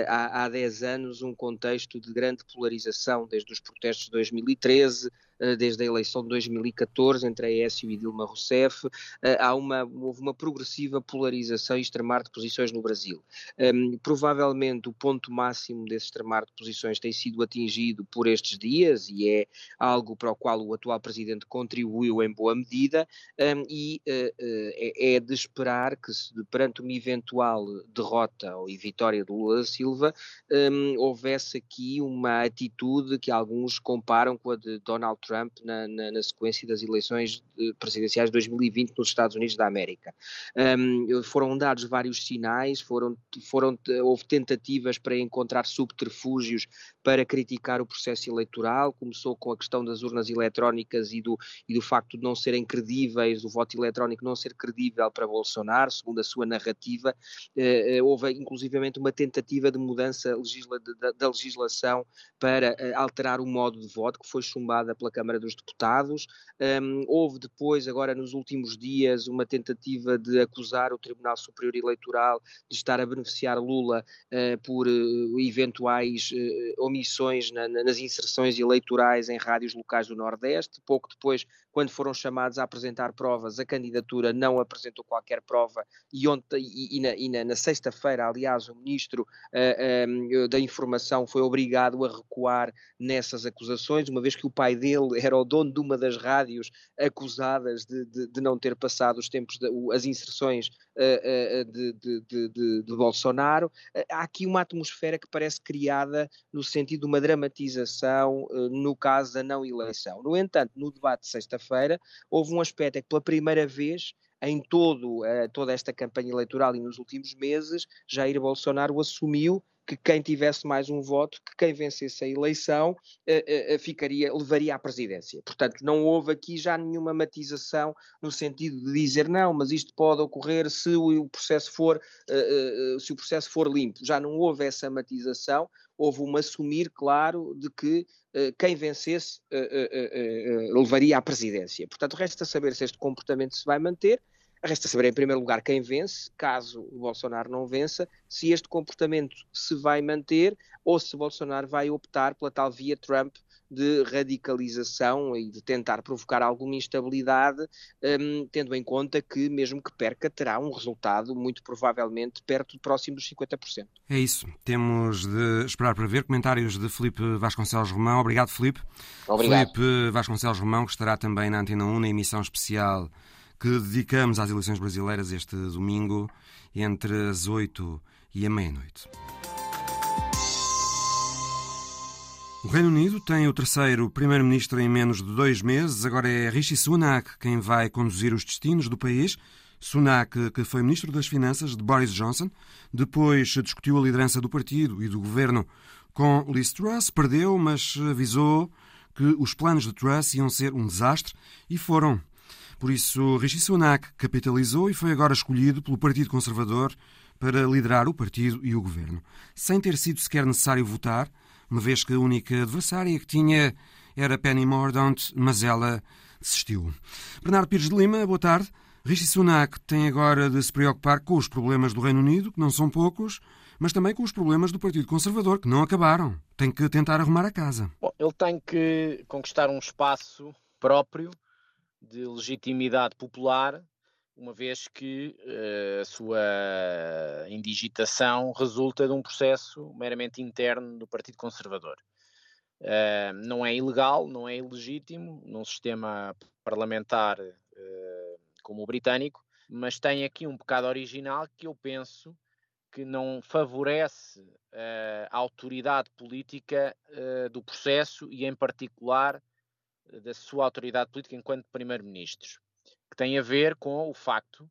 Speaker 27: há, há dez anos um contexto de grande polarização, desde os protestos de 2013, eh, desde a eleição de 2014 entre a Aécio e Dilma Rousseff, eh, há uma, houve uma progressiva polarização e extremar de posições no Brasil. Um, provavelmente o ponto máximo desse extremar de posições tem sido atingido por estes dias e é algo para o qual o atual presidente contribuiu em boa medida um, e uh, uh, é de esperar que se, perante uma eventual derrota ou vitória de Lula da Silva um, houvesse aqui uma atitude que alguns comparam com a de Donald Trump na, na, na sequência das eleições presidenciais de 2020 nos Estados Unidos da América. Um, foram dados vários sinais, foram, foram, houve tentativas para encontrar subterfúgios para criticar o processo eleitoral, começou com a questão das urnas eletrónicas e do, e do facto de não serem credíveis, o voto eletrónico não ser credível para Bolsonaro, segundo a sua narrativa. Uh, houve inclusivamente uma tentativa de mudança legisla, da, da legislação para uh, alterar o modo de voto, que foi chumbada pela Câmara dos Deputados. Um, houve depois, agora nos últimos dias, uma tentativa de acusar o Tribunal Superior Eleitoral de estar a beneficiar Lula uh, por uh, eventuais uh, omissões na, na, nas inserções eleitorais em rádios locais do Nordeste. Pouco depois, quando foram chamados a apresentar provas, a candidatura não apresentou qualquer prova e, ontem, e, e na, e na, na sexta-feira, aliás, o Ministro da Informação foi obrigado a recuar nessas acusações, uma vez que o pai dele era o dono de uma das rádios acusadas de, de, de não ter passado os tempos, de, as inserções uh, uh, de, de, Bolsonaro. Uh, há aqui uma atmosfera que parece criada no sentido de uma dramatização no caso da não eleição. No entanto, no debate de sexta-feira, houve um aspecto é que pela primeira vez em todo, toda esta campanha eleitoral e nos últimos meses, Jair Bolsonaro assumiu que quem tivesse mais um voto, que quem vencesse a eleição uh, uh, ficaria, levaria à presidência. Portanto, não houve aqui já nenhuma matização no sentido de dizer não, mas isto pode ocorrer se o processo for, se o processo for limpo. Já não houve essa matização, houve um assumir claro de que quem vencesse levaria à presidência. Portanto, resta saber se este comportamento se vai manter. Resta saber, em primeiro lugar, quem vence, caso o Bolsonaro não vença, se este comportamento se vai manter ou se Bolsonaro vai optar pela tal via Trump de radicalização e de tentar provocar alguma instabilidade, um, tendo em conta que, mesmo que perca, terá um resultado muito provavelmente perto, próximo dos 50%.
Speaker 1: É isso. Temos de esperar para ver comentários de Felipe Vasconcelos Romão. Obrigado, Felipe.
Speaker 27: Obrigado.
Speaker 1: Felipe Vasconcelos Romão, que estará também na Antena 1, na emissão especial que dedicamos às eleições brasileiras este domingo, entre as 8 e a meia-noite. O Reino Unido tem o terceiro primeiro-ministro em menos de dois meses. Agora é Rishi Sunak quem vai conduzir os destinos do país. Sunak, que foi ministro das Finanças de Boris Johnson, depois discutiu a liderança do partido e do governo com Liz Truss, perdeu, mas avisou que os planos de Truss iam ser um desastre e foram. Por isso, Rishi Sunak capitalizou e foi agora escolhido pelo Partido Conservador para liderar o partido e o governo, sem ter sido sequer necessário votar, uma vez que a única adversária que tinha era Penny Mordaunt, mas ela desistiu. Bernardo Pires de Lima, boa tarde. Rishi Sunak tem agora de se preocupar com os problemas do Reino Unido, que não são poucos, mas também com os problemas do Partido Conservador, que não acabaram. Tem que tentar arrumar a casa.
Speaker 31: Bom, ele tem que conquistar um espaço próprio de legitimidade popular, uma vez que uh, a sua indigitação resulta de um processo meramente interno do Partido Conservador. Uh, não é ilegal, não é ilegítimo num sistema parlamentar uh, como o britânico, mas tem aqui um pecado original que eu penso que não favorece a autoridade política do processo e, em particular, da sua autoridade política enquanto primeiro-ministro, que tem a ver com o facto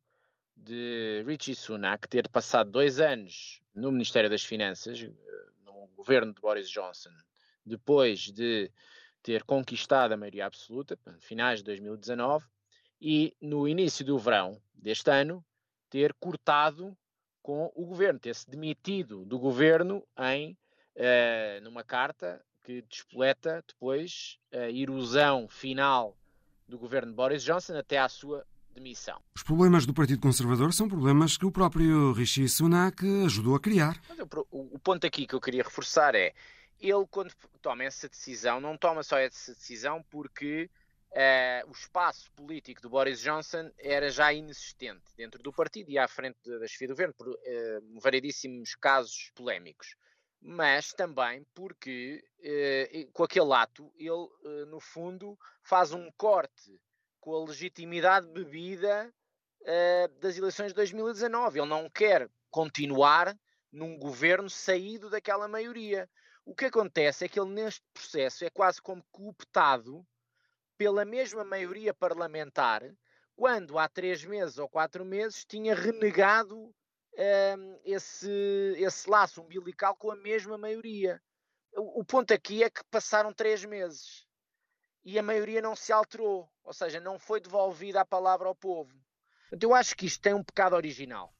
Speaker 31: de Richie Sunak ter passado dois anos no Ministério das Finanças, no governo de Boris Johnson, depois de ter conquistado a maioria absoluta, finais de 2019, e no início do verão deste ano, ter cortado com o governo, ter-se demitido do governo em uh, numa carta que despoleta depois a erosão final do governo de Boris Johnson até à sua demissão.
Speaker 1: Os problemas do Partido Conservador são problemas que o próprio Rishi Sunak ajudou a criar.
Speaker 31: O, o ponto aqui que eu queria reforçar é ele, quando toma essa decisão, não toma só essa decisão porque uh, o espaço político do Boris Johnson era já inexistente dentro do partido e à frente da chefia do governo, por uh, variedíssimos casos polémicos. Mas também porque, uh, com aquele ato, ele, no fundo, faz um corte com a legitimidade bebida das eleições de 2019. Ele não quer continuar num governo saído daquela maioria. O que acontece é que ele, neste processo, é quase como cooptado pela mesma maioria parlamentar, quando há três meses ou quatro meses tinha renegado esse, esse laço umbilical com a mesma maioria. O, o ponto aqui é que passaram três meses e a maioria não se alterou, ou seja, não foi devolvida a palavra ao povo. eu acho que isto tem um pecado original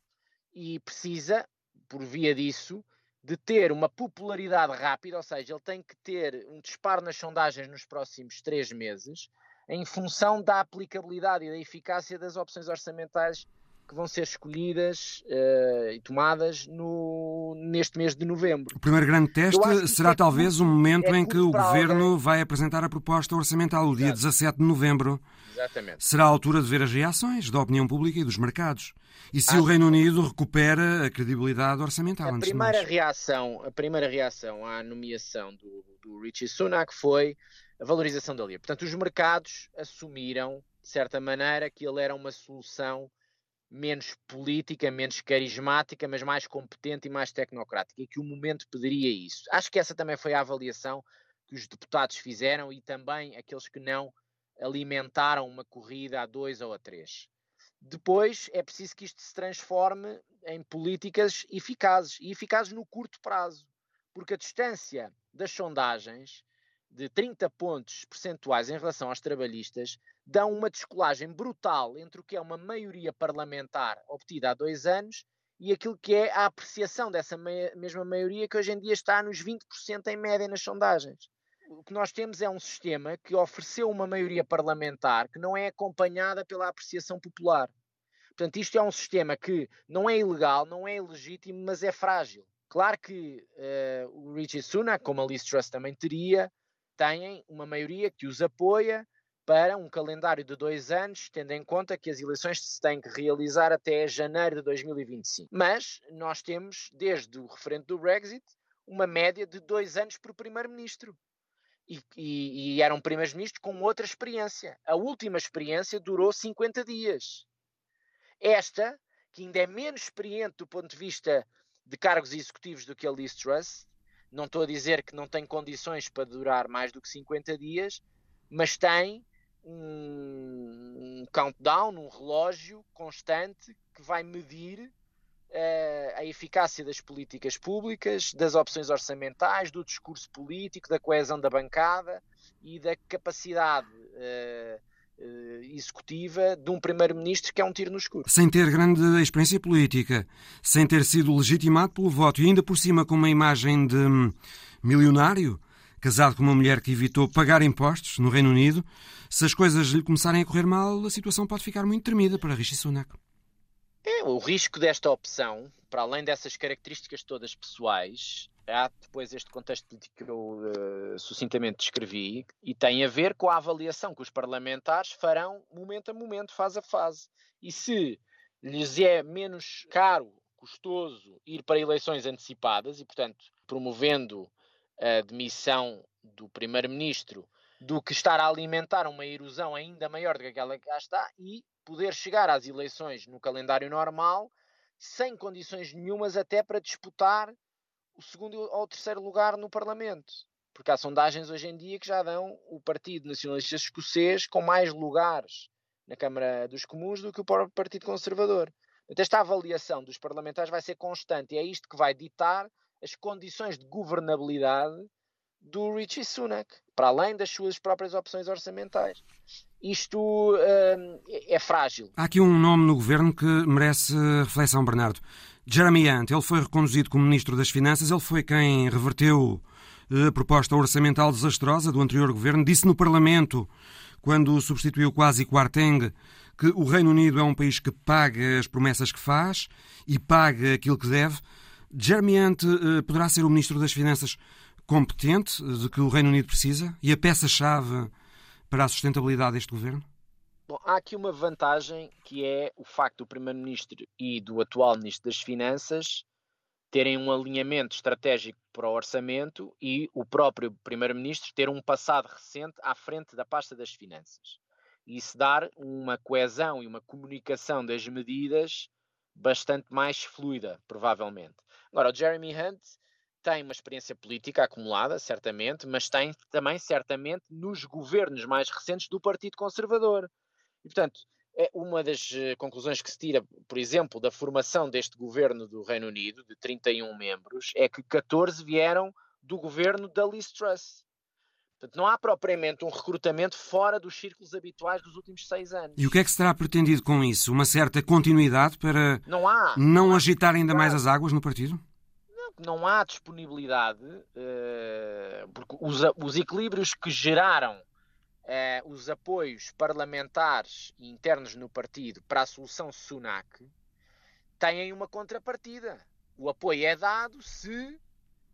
Speaker 31: e precisa, por via disso, de ter uma popularidade rápida, ou seja, ele tem que ter um disparo nas sondagens nos próximos três meses, em função da aplicabilidade e da eficácia das opções orçamentais que vão ser escolhidas uh, e tomadas no, neste mês de novembro.
Speaker 1: O primeiro grande teste será é talvez o momento é em que o Governo alguém... vai apresentar a proposta orçamental, o dia 17 de novembro.
Speaker 31: Exatamente.
Speaker 1: Será a altura de ver as reações da opinião pública e dos mercados. E se o Reino Unido recupera a credibilidade orçamental?
Speaker 31: A primeira, reação, a primeira reação à nomeação do, do Richie Sunak foi a valorização da lira. Portanto, os mercados assumiram, de certa maneira, que ele era uma solução menos política, menos carismática, mas mais competente e mais tecnocrática, e que o momento pediria isso. Acho que essa também foi a avaliação que os deputados fizeram e também aqueles que não alimentaram uma corrida a dois ou a três. Depois é preciso que isto se transforme em políticas eficazes e eficazes no curto prazo, porque a distância das sondagens de 30 pontos percentuais em relação aos trabalhistas dão uma descolagem brutal entre o que é uma maioria parlamentar obtida há dois anos e aquilo que é a apreciação dessa mesma maioria que hoje em dia está nos 20% em média nas sondagens. O que nós temos é um sistema que ofereceu uma maioria parlamentar que não é acompanhada pela apreciação popular. Portanto, isto é um sistema que não é ilegal, não é ilegítimo, mas é frágil. Claro que uh, o Richie Sunak, como a Liz Truss também teria, têm uma maioria que os apoia para um calendário de dois anos, tendo em conta que as eleições se têm que realizar até janeiro de 2025. Mas nós temos, desde o referendo do Brexit, uma média de dois anos por primeiro-ministro. E, e, e, era um primeiro-ministro com outra experiência. A última experiência durou 50 dias. Esta, que ainda é menos experiente do ponto de vista de cargos executivos do que a Liz Truss, não estou a dizer que não tem condições para durar mais do que 50 dias, mas tem um, um countdown, um relógio constante que vai medir uh, a eficácia das políticas públicas, das opções orçamentais, do discurso político, da coesão da bancada e da capacidade uh, executiva de um primeiro-ministro que é um tiro no escuro.
Speaker 1: Sem ter grande experiência política, sem ter sido legitimado pelo voto e ainda por cima com uma imagem de hum, milionário, casado com uma mulher que evitou pagar impostos no Reino Unido, se as coisas lhe começarem a correr mal, a situação pode ficar muito tremida para Rishi Sunak.
Speaker 31: É, o risco desta opção, para além dessas características todas pessoais, há depois este contexto político que eu uh, sucintamente descrevi e tem a ver com a avaliação que os parlamentares farão momento a momento, fase a fase. E se lhes é menos caro, custoso ir para eleições antecipadas e, portanto, promovendo a demissão do primeiro-ministro do que estar a alimentar uma erosão ainda maior do que aquela que cá está e poder chegar às eleições no calendário normal sem condições nenhumas até para disputar o segundo ou terceiro lugar no Parlamento. Porque há sondagens hoje em dia que já dão o Partido Nacionalista Escocês com mais lugares na Câmara dos Comuns do que o próprio Partido Conservador. Então, esta avaliação dos parlamentares vai ser constante e é isto que vai ditar as condições de governabilidade do Richie Sunak, para além das suas próprias opções orçamentais. Isto hum, é frágil.
Speaker 1: Há aqui um nome no governo que merece reflexão, Bernardo. Jeremy Hunt, ele foi reconduzido como Ministro das Finanças, ele foi quem reverteu eh, a proposta orçamental desastrosa do anterior governo, disse no Parlamento, quando substituiu quase Kwarteng, que o Reino Unido é um país que paga as promessas que faz e paga aquilo que deve. Jeremy Hunt eh, poderá ser o Ministro das Finanças competente de que o Reino Unido precisa e a peça-chave para a sustentabilidade deste governo?
Speaker 31: Bom, há aqui uma vantagem que é o facto do Primeiro-Ministro e do atual Ministro das Finanças terem um alinhamento estratégico para o orçamento e o próprio Primeiro-Ministro ter um passado recente à frente da pasta das finanças. E isso dar uma coesão e uma comunicação das medidas bastante mais fluida, provavelmente. Agora, o Jeremy Hunt tem uma experiência política acumulada, certamente, mas tem também, certamente, nos governos mais recentes do Partido Conservador. E, portanto, é uma das eh, conclusões que se tira, por exemplo, da formação deste governo do Reino Unido, de 31 membros, é que 14 vieram do governo da Liz Truss. Portanto, não há propriamente um recrutamento fora dos círculos habituais dos últimos seis anos.
Speaker 1: E o que é que se terá pretendido com isso? Uma certa continuidade para
Speaker 31: não, há,
Speaker 1: não agitar ainda mais as águas no partido?
Speaker 31: Não há disponibilidade, uh, porque os, os, equilíbrios que geraram uh, os apoios parlamentares e internos no partido para a solução Sunak têm uma contrapartida. O apoio é dado se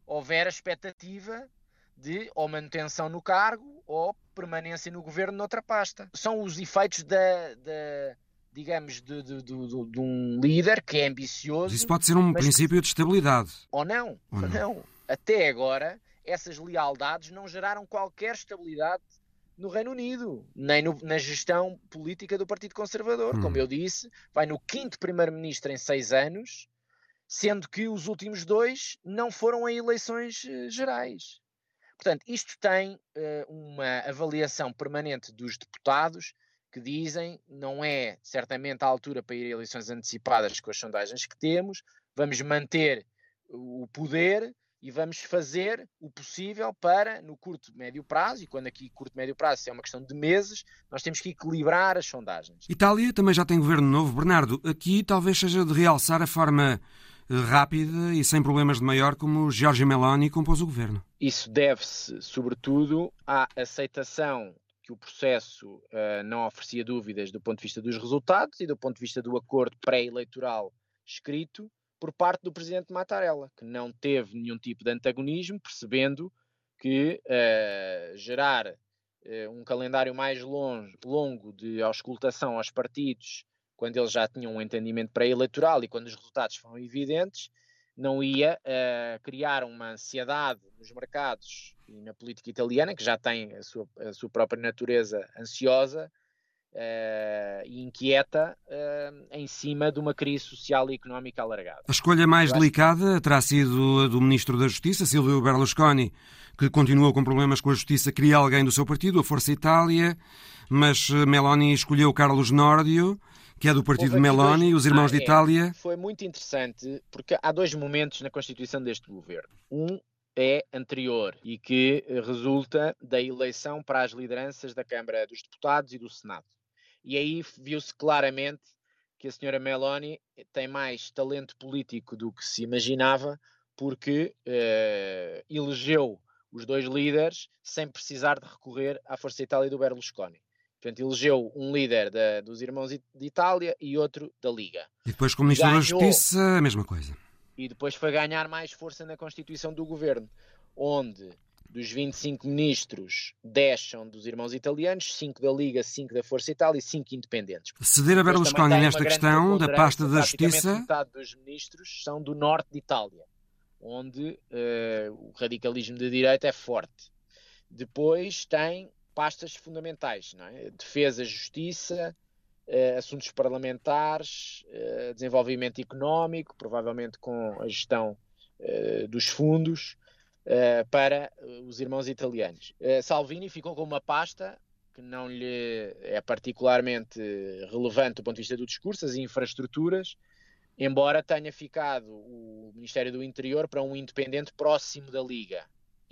Speaker 31: houver a expectativa de ou manutenção no cargo ou permanência no governo noutra pasta. São os efeitos da, da digamos, de, de, de, de, um líder que é ambicioso. Mas
Speaker 1: isso pode ser um princípio de estabilidade.
Speaker 31: Ou não, ou não. não. Até agora, essas lealdades não geraram qualquer estabilidade no Reino Unido, nem no, na gestão política do Partido Conservador. Hum. Como eu disse, vai no quinto primeiro-ministro em seis anos, sendo que os últimos dois não foram a eleições uh, gerais. Portanto, isto tem uh, uma avaliação permanente dos deputados que dizem não é certamente a altura para ir a eleições antecipadas com as sondagens que temos, vamos manter o poder e vamos fazer o possível para, no curto médio prazo, e quando aqui curto médio prazo é uma questão de meses, nós temos que equilibrar as sondagens.
Speaker 1: Itália também já tem governo novo. Bernardo, aqui talvez seja de realçar a forma eh, rápida e sem problemas de maior como Giorgio Meloni compôs o governo.
Speaker 31: Isso deve-se, sobretudo, à aceitação que o processo uh, não oferecia dúvidas do ponto de vista dos resultados e do ponto de vista do acordo pré-eleitoral escrito por parte do presidente Mattarella, que não teve nenhum tipo de antagonismo, percebendo que uh, gerar uh, um calendário mais longe, longo de auscultação aos partidos, quando eles já tinham um entendimento pré-eleitoral e quando os resultados foram evidentes, não ia criar uma ansiedade nos mercados e na política italiana, que já tem a sua, a sua própria natureza ansiosa uh, e inquieta uh, em cima de uma crise social e económica alargada.
Speaker 1: A escolha mais delicada terá sido a do Ministro da Justiça, Silvio Berlusconi, que continuou com problemas com a Justiça, queria alguém do seu partido, a Força Itália, mas Meloni escolheu Carlos Nordio, que é do partido Meloni, dois... os Irmãos ah, de Itália.
Speaker 31: É. Foi muito interessante, porque há dois momentos na constituição deste governo. Um é anterior e que eh, resulta da eleição para as lideranças da Câmara dos Deputados e do Senado. E aí viu-se claramente que a senhora Meloni tem mais talento político do que se imaginava, porque uh, elegeu os dois líderes sem precisar de recorrer à Força Itália do Berlusconi. Portanto, elegeu um líder da, dos Irmãos de Itália e outro da Liga.
Speaker 1: E depois, como Ministro Ganhou... da Justiça, a mesma coisa
Speaker 31: e depois foi ganhar mais força na constituição do governo, onde dos 25 ministros, 10 são dos irmãos italianos, 5 da Liga, 5 da Força Itália e 5 independentes.
Speaker 1: Ceder a Berlusconi nesta questão da pasta da Justiça.
Speaker 31: Metade dos ministros são do norte de Itália, onde uh, o radicalismo de direita é forte. depois tem pastas fundamentais, não é? Defesa, Justiça, uh, assuntos parlamentares, uh, desenvolvimento económico, provavelmente com a gestão uh, dos fundos para os irmãos italianos. Salvini ficou com uma pasta que não lhe é particularmente relevante do ponto de vista do discurso, as infraestruturas, embora tenha ficado o Ministério do Interior para um independente próximo da Liga.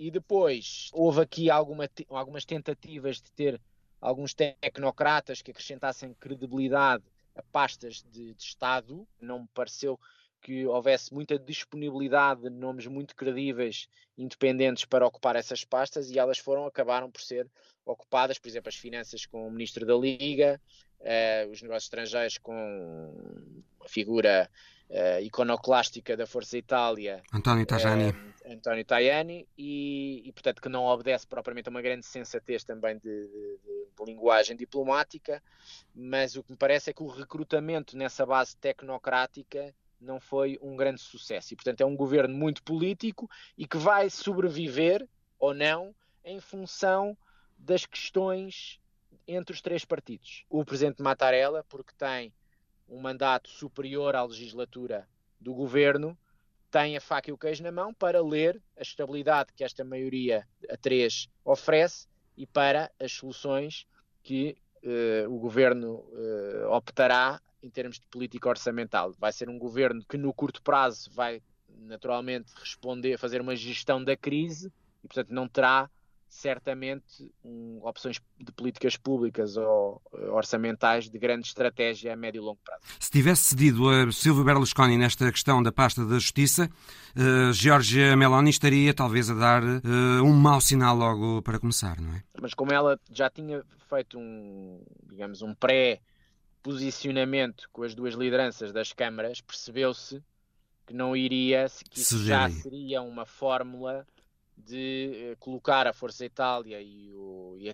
Speaker 31: E depois houve aqui alguma, algumas tentativas de ter alguns tecnocratas que acrescentassem credibilidade a pastas de, de Estado. Não me pareceu que houvesse muita disponibilidade de nomes muito credíveis, independentes, para ocupar essas pastas e elas foram, acabaram por ser ocupadas, por exemplo, as finanças com o Ministro da Liga, uh, os negócios estrangeiros com a figura uh, iconoclástica da Força Itália,
Speaker 1: António Tajani.
Speaker 31: Uh, António Tajani, e, e, portanto que não obedece propriamente a uma grande sensatez também de, de, de, linguagem diplomática, mas o que me parece é que o recrutamento nessa base tecnocrática não foi um grande sucesso. E, portanto, é um governo muito político e que vai sobreviver ou não em função das questões entre os três partidos. O presidente Mattarella, porque tem um mandato superior à legislatura do governo, tem a faca e o queijo na mão para ler a estabilidade que esta maioria a três oferece e para as soluções que uh, o governo uh, optará em termos de política orçamental. Vai ser um governo que no curto prazo vai naturalmente responder, fazer uma gestão da crise e portanto não terá certamente um, opções de políticas públicas ou eh, orçamentais de grande estratégia a médio e longo prazo.
Speaker 1: Se tivesse cedido a Silvio Berlusconi nesta questão da pasta da Justiça, uh, Giorgia Meloni estaria talvez a dar uh, um mau sinal logo para começar, não é?
Speaker 31: Mas como ela já tinha feito um, digamos, um pré-posicionamento com as duas lideranças das câmaras, percebeu-se que não iria, que isso já seria uma fórmula de uh, colocar a Força Itália e, o, e a,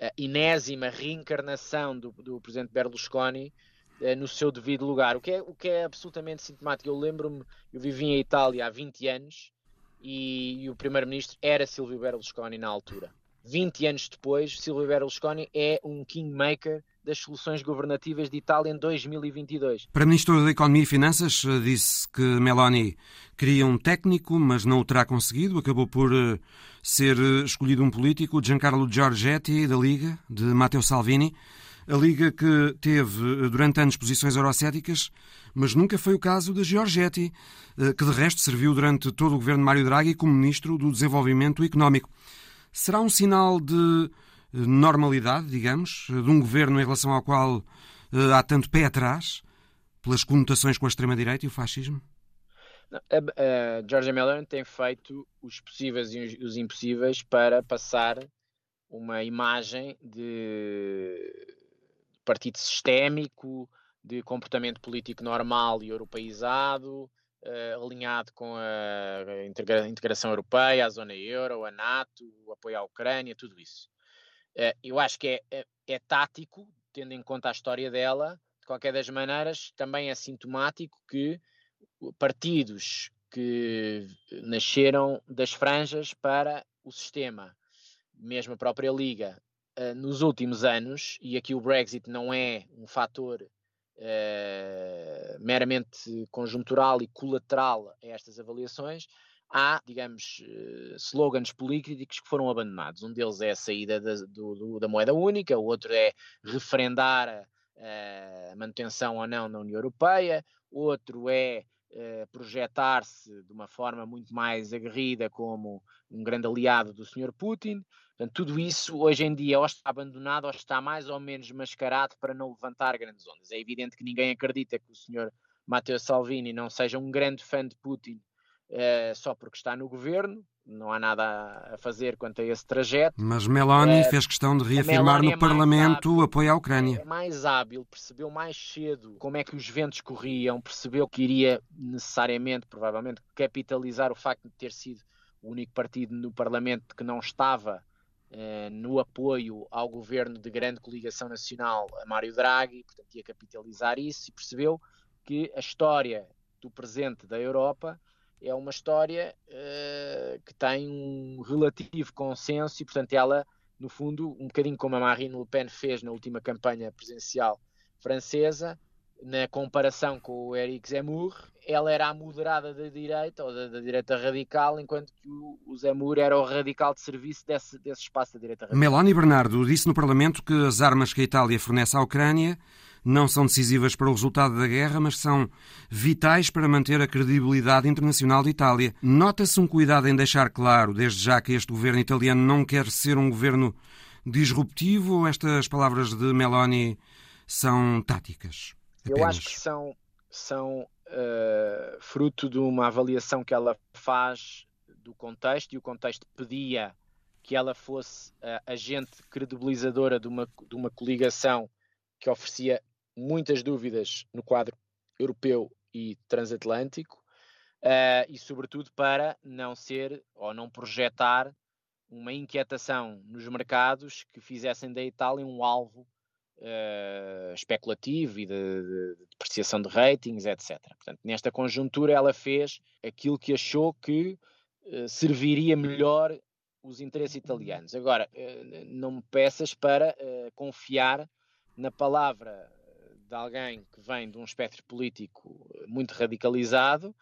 Speaker 31: a, inésima reencarnação do, do presidente Berlusconi uh, no seu devido lugar, o que é, o que é absolutamente sintomático. Eu lembro-me, eu vivi em Itália há 20 anos e, e o primeiro-ministro era Silvio Berlusconi na altura. 20 anos depois, Silvio Berlusconi é um kingmaker das soluções governativas de Itália em 2022.
Speaker 1: Para o Ministro da Economia e Finanças, eh, disse que Meloni queria um técnico, mas não o terá conseguido. Acabou por eh, ser eh, escolhido um político, Giancarlo Giorgetti, da Liga, de Matteo Salvini. A Liga que teve durante anos posições eurocéticas, mas nunca foi o caso da Giorgetti, que de resto serviu durante todo o governo de Mário Draghi como Ministro do Desenvolvimento Económico. Será um sinal de normalidade, digamos, de um governo em relação ao qual uh, há tanto pé atrás, pelas conotações com a extrema-direita e o fascismo?
Speaker 31: A, a Georgia Meloni tem feito os possíveis e os, os impossíveis para passar uma imagem de partido sistémico, de comportamento político normal e europeizado, uh, alinhado com a integração europeia, a zona euro, a NATO, o apoio à Ucrânia, tudo isso. Uh, eu acho que é, é, é, tático, tendo em conta a história dela, de qualquer das maneiras, também é sintomático que partidos que nasceram das franjas para o sistema, mesmo a própria Liga, uh, nos últimos anos, e aqui o Brexit não é um fator uh, meramente conjuntural e colateral a estas avaliações, há, digamos, uh, slogans políticos que foram abandonados. Um deles é a saída da, do, do, da moeda única, o outro é referendar a, a manutenção ou não na União Europeia, outro é uh, projetar-se de uma forma muito mais aguerrida como um grande aliado do Sr. Putin. Portanto, tudo isso hoje em dia ou está abandonado ou está mais ou menos mascarado para não levantar grandes ondas. É evidente que ninguém acredita que o Sr. Matteo Salvini não seja um grande fã de Putin uh, só porque está no governo. Não há nada a fazer quanto a esse trajeto.
Speaker 1: Mas Meloni uh, fez questão de reafirmar no é Parlamento o apoio à Ucrânia.
Speaker 31: É mais hábil, percebeu mais cedo como é que os ventos corriam, percebeu que iria necessariamente, provavelmente, capitalizar o facto de ter sido o único partido no Parlamento que não estava eh, no apoio ao governo de grande coligação nacional a Mário Draghi, portanto ia capitalizar isso e percebeu que a história do presente da Europa é uma história uh, que tem um relativo consenso e, portanto, ela, no fundo, um bocadinho como a Marine Le Pen fez na última campanha presidencial francesa, na comparação com o Eric Zemmour, ela era a moderada da direita, ou da, da direita radical, enquanto que o, o, Zemmour era o radical de serviço desse, desse espaço da direita radical.
Speaker 1: Meloni Bernardo disse no Parlamento que as armas que a Itália fornece à Ucrânia não são decisivas para o resultado da guerra, mas são vitais para manter a credibilidade internacional de Itália. Nota-se um cuidado em deixar claro, desde já, que este governo italiano não quer ser um governo disruptivo ou estas palavras de Meloni são táticas?
Speaker 31: Apenas? Eu acho que são, são uh, fruto de uma avaliação que ela faz do contexto e o contexto pedia que ela fosse uh, agente credibilizadora de uma, de uma coligação que oferecia muitas dúvidas no quadro europeu e transatlântico uh, e, sobretudo, para não ser ou não projetar uma inquietação nos mercados que fizessem da Itália um alvo uh, especulativo e de, de, de, depreciação de ratings, etc. Portanto, nesta conjuntura, ela fez aquilo que achou que uh, serviria melhor os interesses italianos. Agora, não me peças para confiar na palavra de alguém que vem de um espectro político muito radicalizado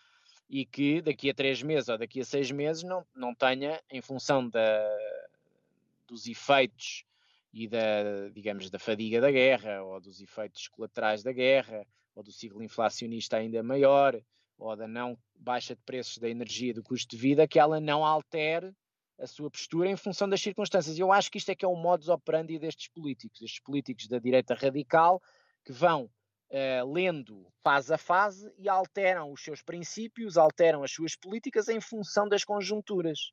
Speaker 31: e que daqui a três meses ou daqui a seis meses não, não tenha, em função da, dos efeitos e da, digamos, da fadiga da guerra, ou dos efeitos colaterais da guerra, ou do ciclo inflacionista ainda maior, ou da não baixa de preços da energia, do custo de vida, que ela não altere a sua postura em função das circunstâncias. Eu acho que isto é que é o modus operandi destes políticos, estes políticos da direita radical, que vão uh, lendo fase a fase e alteram os seus princípios, alteram as suas políticas em função das conjunturas.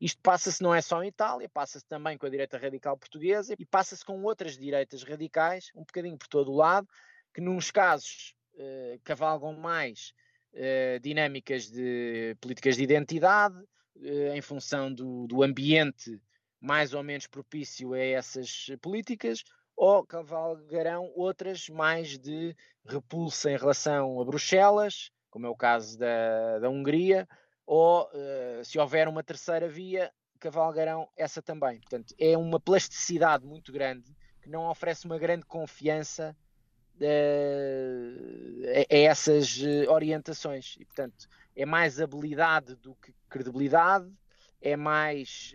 Speaker 31: Isto passa-se não é só em Itália, passa-se também com a direita radical portuguesa e passa-se com outras direitas radicais, um bocadinho por todo o lado, que nos casos uh, cavalgam mais uh, dinâmicas de políticas de identidade, em função do, do ambiente mais ou menos propício a essas políticas, ou cavalgarão outras mais de repulsa em relação a Bruxelas, como é o caso da, da Hungria, ou uh, se houver uma terceira via, cavalgarão essa também. Portanto, é uma plasticidade muito grande que não oferece uma grande confiança uh, a, a, essas orientações. E, portanto, é mais habilidade do que credibilidade, é mais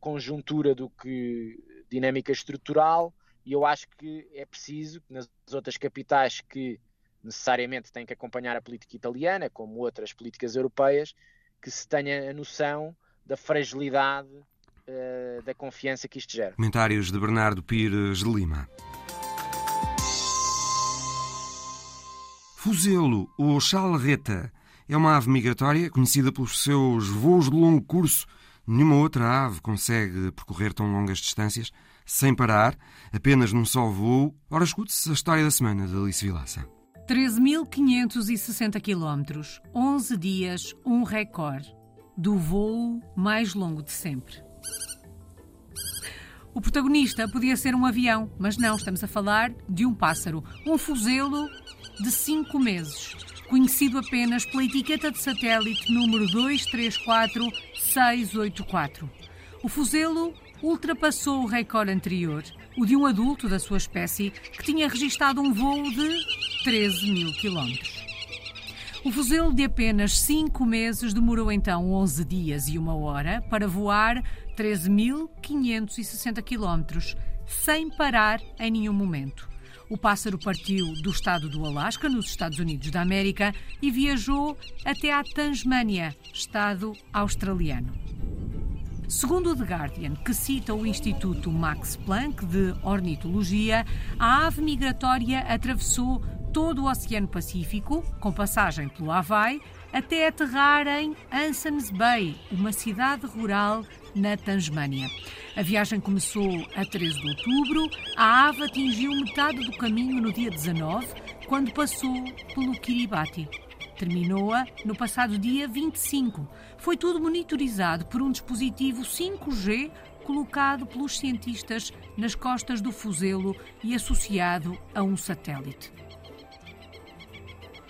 Speaker 31: conjuntura do que dinâmica estrutural e eu acho que é preciso que nas outras capitais que necessariamente têm que acompanhar a política italiana, como outras políticas europeias, que se tenha a noção da fragilidade uh, da confiança que isto gera.
Speaker 1: Comentários de Bernardo Pires de Lima. Fuzelo, ou chalerreta, é uma ave migratória conhecida pelos seus voos de longo curso. Nenhuma outra ave consegue percorrer tão longas distâncias sem parar, apenas num só voo. Ora, escute-se a história da semana de Alice Vilaça.
Speaker 32: 13.560 quilómetros, 11 dias, um recorde do voo mais longo de sempre. O protagonista podia ser um avião, mas não, estamos a falar de um pássaro, um fuzelo de 5 meses, conhecido apenas pela etiqueta de satélite número 234684. O fuzelo ultrapassou o recorde anterior, o de um adulto da sua espécie que tinha registado um voo de 13 mil quilómetros. O fuzelo de apenas 5 meses demorou então 11 dias e uma hora para voar 13.560 quilómetros, sem parar em nenhum momento. O pássaro partiu do estado do Alasca, nos Estados Unidos da América, e viajou até à Tasmânia, estado australiano. Segundo o The Guardian, que cita o Instituto Max Planck de Ornitologia, a ave migratória atravessou todo o Oceano Pacífico, com passagem pelo Havaí, até aterrar em Ansons Bay, uma cidade rural na Tasmânia. A viagem começou a 13 de outubro. A ave atingiu metade do caminho no dia 19, quando passou pelo Kiribati. Terminou-a no passado dia 25. Foi tudo monitorizado por um dispositivo 5G colocado pelos cientistas nas costas do fuzelo e associado a um satélite.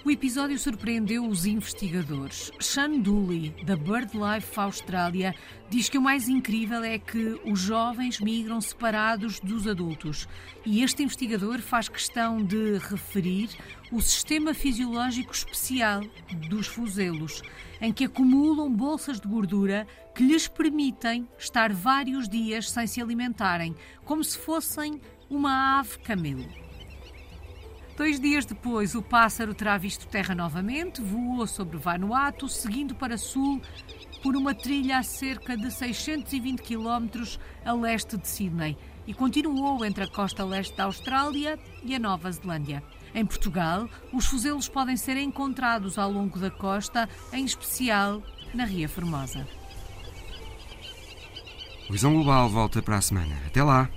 Speaker 32: O episódio surpreendeu os investigadores. Sean Dooley, da BirdLife Austrália, diz que o mais incrível é que os jovens migram separados dos adultos. E este investigador faz questão de referir o sistema fisiológico especial dos fuzelos, em que acumulam bolsas de gordura que lhes permitem estar vários dias sem se alimentarem, como se fossem uma ave camelo. Dois dias depois, o pássaro terá visto terra novamente, voou sobre Vanuatu, seguindo para sul por uma trilha a cerca de 620 km a leste de Sydney e continuou entre a costa leste da Austrália e a Nova Zelândia. Em Portugal, os fuzelos podem ser encontrados ao longo da costa, em especial na Ria Formosa.
Speaker 1: O Visão Global volta para a semana. Até lá!